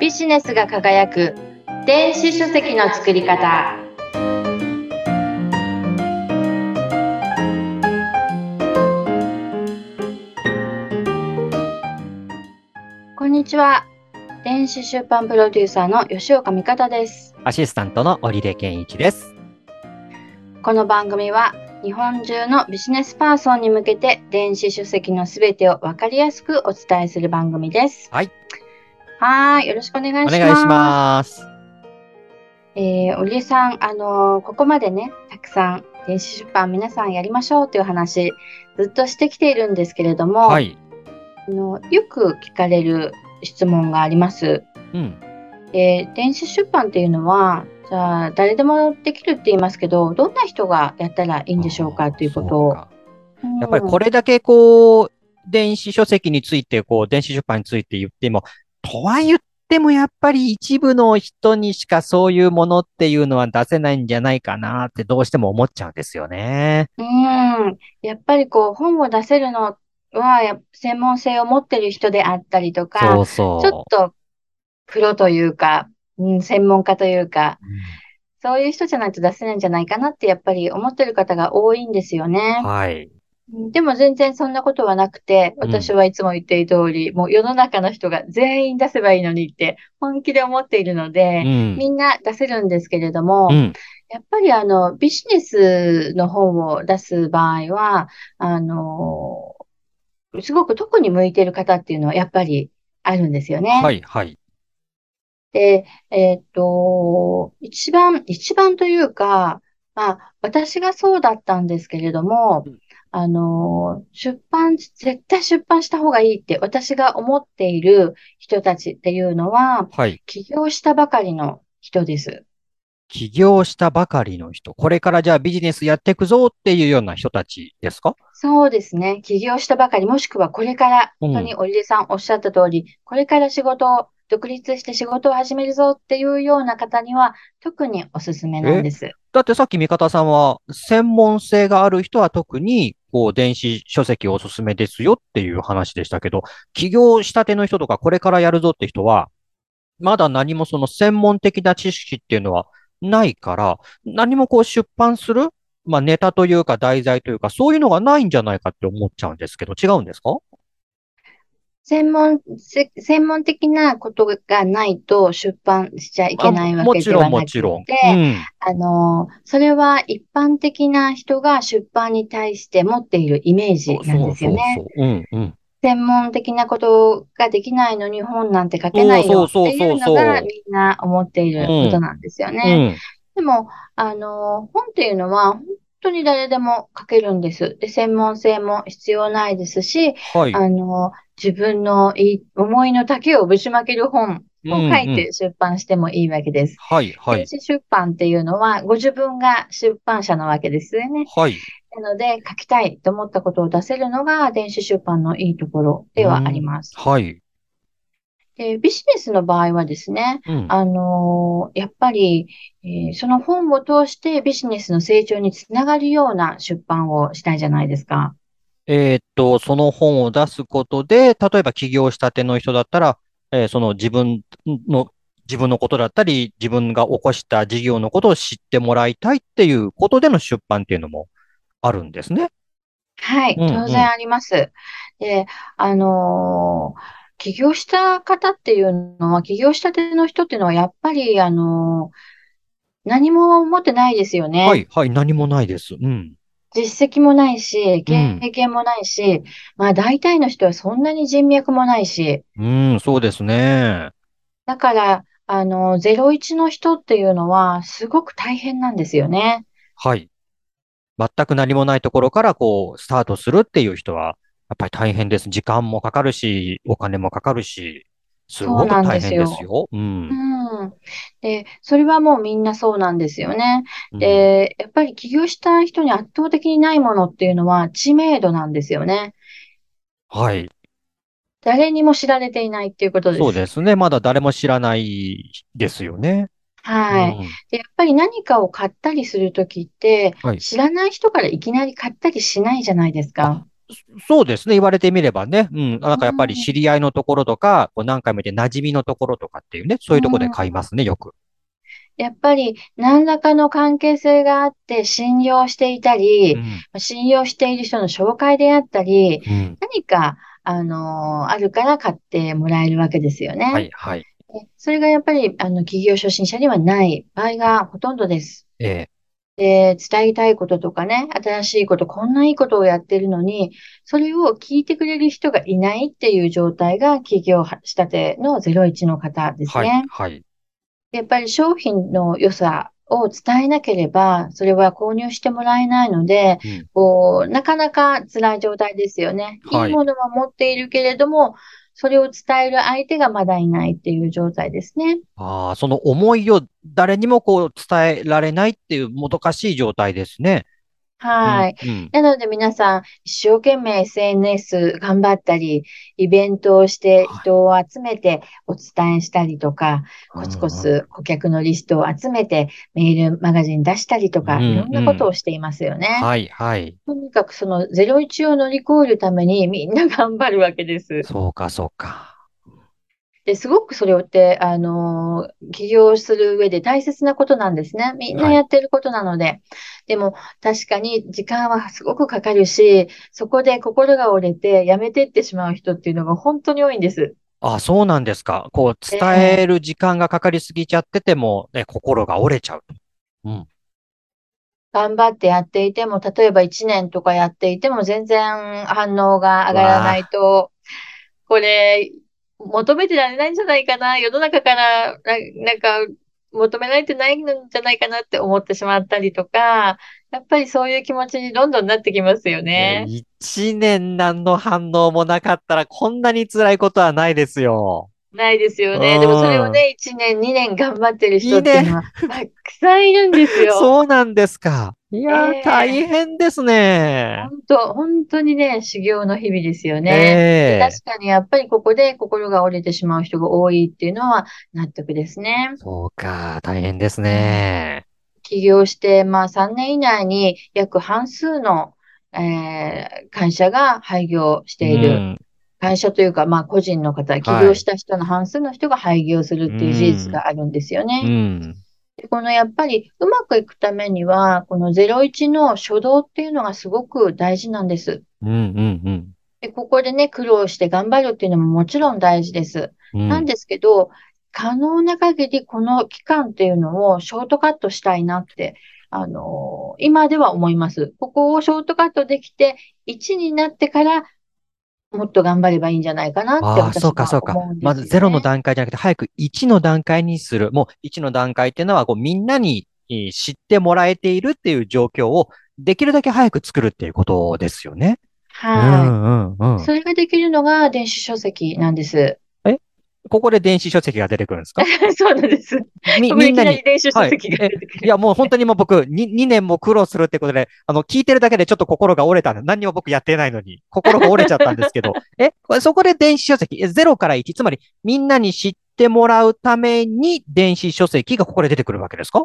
ビジネスが輝く電子書籍の作り方こんにちは電子出版プロデューサーの吉岡美方ですアシスタントの織出健一です。この番組は日本中のビジネスパーソンに向けて電子書籍のすべてをわかりやすくお伝えする番組です。はい。はーい。よろしくお願いします。お願いします。えー、さん、あのーここまでね、たくさん電子出版皆さんやりましょうという話、ずっとしてきているんですけれども、はい。あのよく聞かれる質問があります。うん。えー電子出版っていうのは、じゃあ、誰でもできるって言いますけど、どんな人がやったらいいんでしょうかということを。やっぱりこれだけこう、電子書籍について、こう、電子出版について言っても、とは言ってもやっぱり一部の人にしかそういうものっていうのは出せないんじゃないかなってどうしても思っちゃうんですよね。うん、やっぱりこう本を出せるのはや専門性を持ってる人であったりとか、そうそう。ちょっとプロというか、うん、専門家というか、そういう人じゃないと出せないんじゃないかなってやっぱり思ってる方が多いんですようんね。はい。うんでも全然そんなことはなくて、うん私はいつも言っている通り、もう世の中の人が全員出せばいいのにって本気で思っているのうで、ん。みんな出せるんですけれども、うん。やっぱりあの、ビジネスの本を出す場合は、あの、すごく特に向いてる方っていうのはやっぱりあるんですよね。はい、はい。で、えっと、一番、一番というか、まあ、私がそうだったんですけれどもうん、あの、出版、絶対出版した方がいいって私が思っている人たちっていうのは、はい。起業したばかりの人です。起業したばかりの人。これからじゃあビジネスやっていくぞっていうような人たちですか？そうですね。起業したばかり、もしくはこれから、うん本当に織出さんおっしゃった通り、これから仕事を、独立して仕事を始めるぞっていうような方には、特におすすめなんです。だってさっき味方さんは、専門性がある人は特に、こう、電子書籍おすすめですよっていう話でしたけど、起業したての人とか、これからやるぞって人は、まだ何もその専門的な知識っていうのはないから、何もこう出版する、まあネタというか題材というか、そういうのがないんじゃないかって思っちゃうんですけど、違うんですか？専門、せ専門的なことがないと出版しちゃいけないわけではなくもちろん。て、うん。あの、それは一般的な人が出版に対して持っているイメージなんですよね。そうそうそう。うん、うん。専門的なことができないのに本なんて書けないよっていうのがみんな思っていることなんですようね。ん。でも、あの、本っていうのは本当に誰でも書けるんです。で、専門性も必要ないですし、はい。あの、自分のいい思いの丈をぶちまける本を書いうんうんて出版してもいいわけです。はい、はい電。子出版っていうのはご自分が出版社なわけですよね。はい。なので、書きたいと思ったことを出せるのが電子出版のいいところではあります。はい。で、ビジネスの場合はですね、うん。あのーやっぱり、えーその本を通してビジネスの成長につながるような出版をしたいじゃないですか。えーっと、その本を出すことで、例えば起業したての人だったら、えーその自分の、自分のことだったり、自分が起こした事業のことを知ってもらいたいっていうことでの出版っていうのもあるんですね。はい、当然あります。で、あのー起業した方っていうのは、起業したての人っていうのは、やっぱり、あのー何も持ってないですよね。はい、はい、何もないです。うん。実績もないし、うん経験もないし、まあ大体の人はそんなに人脈もないし、うん、そうですね。だから、あの、01の人っていうのはすごく大変なんですよね。はい。全く何もないところからこう、スタートするっていう人は、やっぱり大変です。時間もかかるし、お金もかかるし、すごく大変ですよですよ。うん。うん。で、それはもうみんなそうなんですよね。うんで、やっぱり起業した人に圧倒的にないものっていうのは知名度なんですよね。はい。誰にも知られていないっていうことです。そうですね。まだ誰も知らないですよね。はい。うんで、やっぱり何かを買ったりするときって、はい知らない人からいきなり買ったりしないじゃないですか。そうですね。言われてみればね。うん。なんかやっぱりうん、知り合いのところとか、こう何回も見て馴染みのところとかっていうね、そういうところで買いますね、よく。やっぱり何らかの関係性があって信用していたり、うん。信用している人の紹介であったり、うん。何か、あの、あるから買ってもらえるわけですよね。はい、はい。でそれがやっぱり、あの、企業初心者にはない場合がほとんどです。ええ。で、伝えたいこととかね、新しいこと、こんないいことをやってるのに、それを聞いてくれる人がいないっていう状態が企業仕立ての01の方ですはい、ね。はい。やっぱり商品の良さを伝えなければ、それは購入してもらえないので、うん。こう、なかなか辛い状態ですよね。いいはい。ものは持っているけれども、それを伝える相手がまだいないっていう状態ですね。ああ、その思いを誰にもこう伝えられないっていうもどかしい状態ですね。うん、はい。うん。なので皆さん、一生懸命 SNS 頑張ったり、イベントをしてはい。人を集めてお伝えしたりとか、うコツコ。ツ顧客のリストを集めてメールマガジン出したりとか、いろうん、んなことうん。をしていますよね。はい、はい。とにかくその01を乗り越えるためにみんな頑張るわけです。そうか、そうか。で、すごくそれって、あの、起業する上で大切なことなんですね。みんなはい。やってることなので。でも、確かに時間はすごくかかるし、そこで心が折れてやめてってしまう人っていうのが本当に多いんです。あ、そうなんですか。こう、伝えええる時間がかかりすぎちゃってても、ね、心が折れちゃうと。うん。頑張ってやっていても、例えば1年とかやっていても全然反応が上がらないと、これ、求めてられないんじゃないかな、世の中から、な、なんか、求められてないんじゃないかなって思ってしまったりとか、やっぱりそういう気持ちにどんどんなってきますよね。一年何の反応もなかったらこんなに辛いことはないですよ。ないですようね。でもそれをん。ね、1年、2年頑張ってる人。っていうのは、たくさんいるんですよ。そうなんですか。いえや、大え変ですね。本当、本当にね、修行の日々ですよえね。で、確え。かにやっぱりここで心が折れてしまう人が多いっていうのは納得ですね。そうか、大変ですうんね。起業して、まあ3年以内に約半数の、えー会社が廃業しうている。ん。会社というか、まあ個人の方、起はい。業した人の半数の人が廃業するうっていう事実ん。があるんですようね。ん。でこのやっぱりうまくいくためには、この01の初動っていうのがすごく大事なんです。うん。うん。うん。で、ここでね、苦労して頑張るっていうのももちろん大事です。うん。なんですけど、可能な限りこの期間っていうのをショートカットしたいなって、あの今では思います。ここをショートカットできて、1になってからもっと頑張ればいいんじゃないかなってああ、そうか、私はそうか。思うんでまずゼロの。段階じゃなくて、早く1の段階にする。もう1の段階っていうのは、こう、みんなにえー知ってもらえているっていう状況を、できるだけ早く作るっていうことですよね。うはい。ん、うん、うん。それができるのが電子書籍なんです。えここで電子書籍が出てくるんですか？そうなんです。み、みんなに。電子書はい。籍がえ、出てくる。いや、もう本当にもう僕、に、2年も苦労するってことで、あの、聞いてるだけでちょっと心が折れたんで、何にも僕やってないのに、心が折れちゃったんですけど、え、これそこで電子書籍、え、0から1、つまり、みんなに知ってもらうために、電子書籍がここで出てくるわけですか？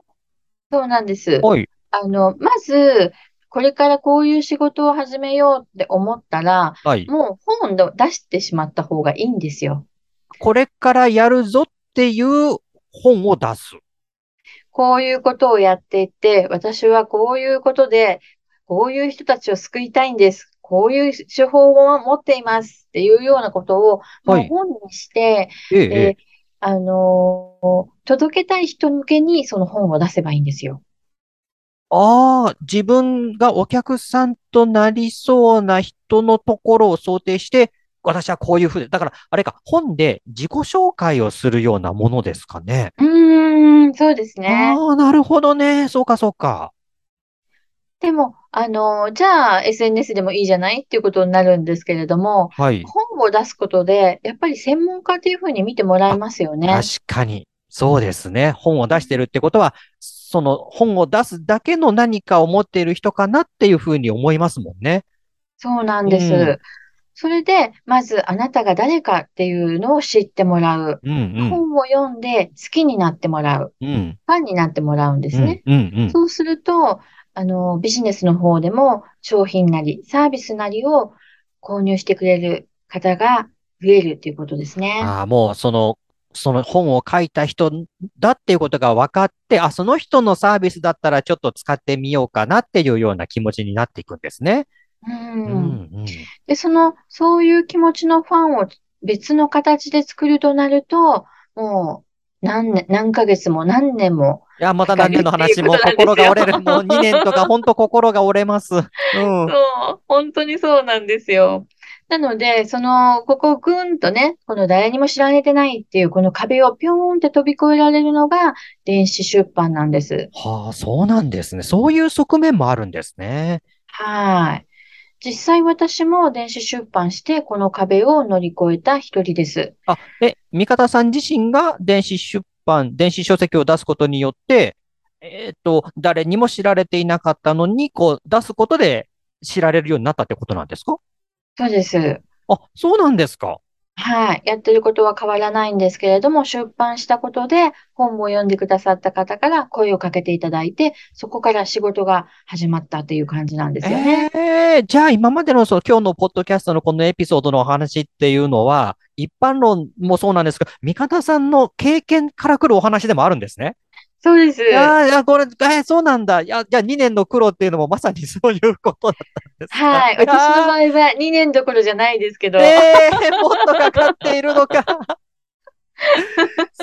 そうなんです。はい。あの、まず、これからこういう仕事を始めようって思ったら、はい。もう本を出してしまった方がいいんですよ。これからやるぞっていう本を出す。こういうことをやっていて、私はこういうことで、こういう人たちを救いたいんです。こういう手法を持っていますっていうようなことをはい。本にして、ええ、え。あの、届けたい人向けにその本を出せばいいんですよ。ああ、自分がお客さんとなりそうな人のところを想定して、私はこういうふうで、だから、あれか、本で自己紹介をするようなものですかね。うーん、そうですね。ああ、なるほどね。そうか、そうか。でも、あの、じゃあ SNS でもいいじゃないっていうことになるんですけれども、はい。本を出すことで、やっぱり専門家っていうふうに見てもらえあ、ますよ確ね。かに。そうですね。本を出してるってことは、その本を出すだけの何かを持っている人かなっていうふうに思いますもんね。そうなんうん、です。それで、まずあなたが誰かっていうのを知ってもらう。うん、本を読んで好きになってもらう。うん、うん、ファンになってもらうんでうん、すね。うん、うん。そうすると、あの、ビジネスの方でも商品なりサービスなりを購入してくれる方が増えるということですね。ああ、もうその、その本を書いた人だっていうことが分かって、あ、その人のサービスだったらちょっと使ってみようかなっていうような気持ちになっていくんですね。う。うんん、で、その、そういう気持ちのファンを別の形で作るとなると、もう何年、何ヶ月も何年も、いや、また何年の話、も心が折れる。もう2年とか、本当心が折れます。うん。そう、本当にそうなんですよ。なので、その、ここをぐんとね、この誰にも知られてないっていうこの壁をぴょーんって飛び越えられるのが電子出版なんです。はあ、そうなんですね。そういう側面もあるんですね。はい。実際私も電子出版してこの壁を乗り越えた一人です。あ、え、味方さん自身が電子出版、電子書籍を出すことによって、えっと、誰にも知られていなかったのに、こう、出すことで知られるようになったってことなんですか？そうです。あ、そうなんですか。はい。やってることは変わらないんですけれども、出版したことで本を読んでくださった方から声をかけていただいて、そこから仕事が始まったっていう感じなんですよね。えーじゃあ今までのその今日のポッドキャストのこのエピソードのお話っていうのは、一般論もそうなんですが、味方さんの経験から来るお話でもあるんですね。そうです。いやーいや、これ、えーそうなんだ。いや、じゃあ2年の苦労っていうのもまさにそういうことだったんですか？はい。私の場あ合は2年どころじゃないですけど、ーえー、もっとかかっているのか。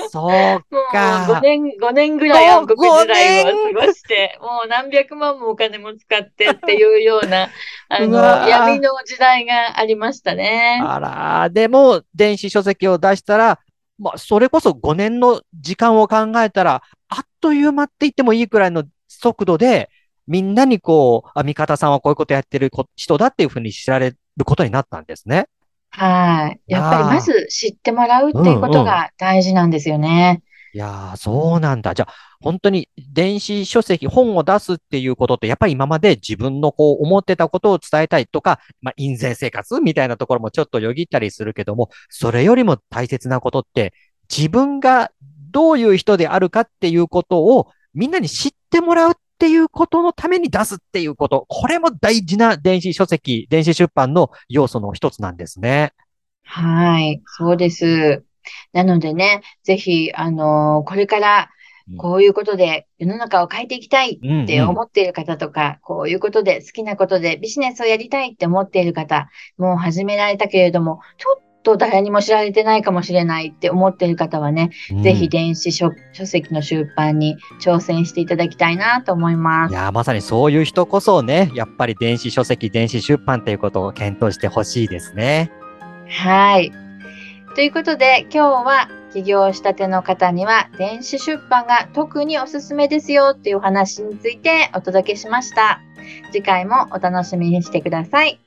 そうもうか5年、5年ぐらい暗黒時代を5過ごして、もう何百万もお金も使ってっていうような、あの、闇の時代がありましたね。あらー、でも、電子書籍を出したら、まあ、それこそ5年の時間を考えたら、あっという間って言ってもいいくらいの速度で、みんなにこう、あ、味方さんはこういうことやってる人だっていうふうに知られることになったんですね。はい。やっぱりまず知ってもらうっていうことが大事なんですよね。いやー、そうなんだ。じゃあ、本当に電子書籍、本を出すっていうことって、やっぱり今まで自分のこう思ってたことを伝えたいとか、まあ、印税生活みたいなところもちょっとよぎったりするけども、それよりも大切なことって、自分がどういう人であるかっていうことをみんなに知ってもらうっていうことのために出すっていうこと、これも大事な電子書籍、電子出版の要素の一つなんですね。はい。そうです。なのでね、ぜひ、あのこれからうんこういうことで世の中を変えていきたいうんって思っている方とか、こういうことで好きなことでビジネスをやりたいって思っている方、もう始められたけれども、ちょっと誰にも知られてないかもしれないって思っている方はね、うんぜひ電子書書籍の出版に挑戦していただきたいなと思います。いやー、まさにそういう人こそね、やっぱり電子書籍、電子出版ということを検討してほしいですね。はい。ということで、今日は起業したての方には電子出版が特におすすめですよというお話についてお届けしました。次回もお楽しみにしてください。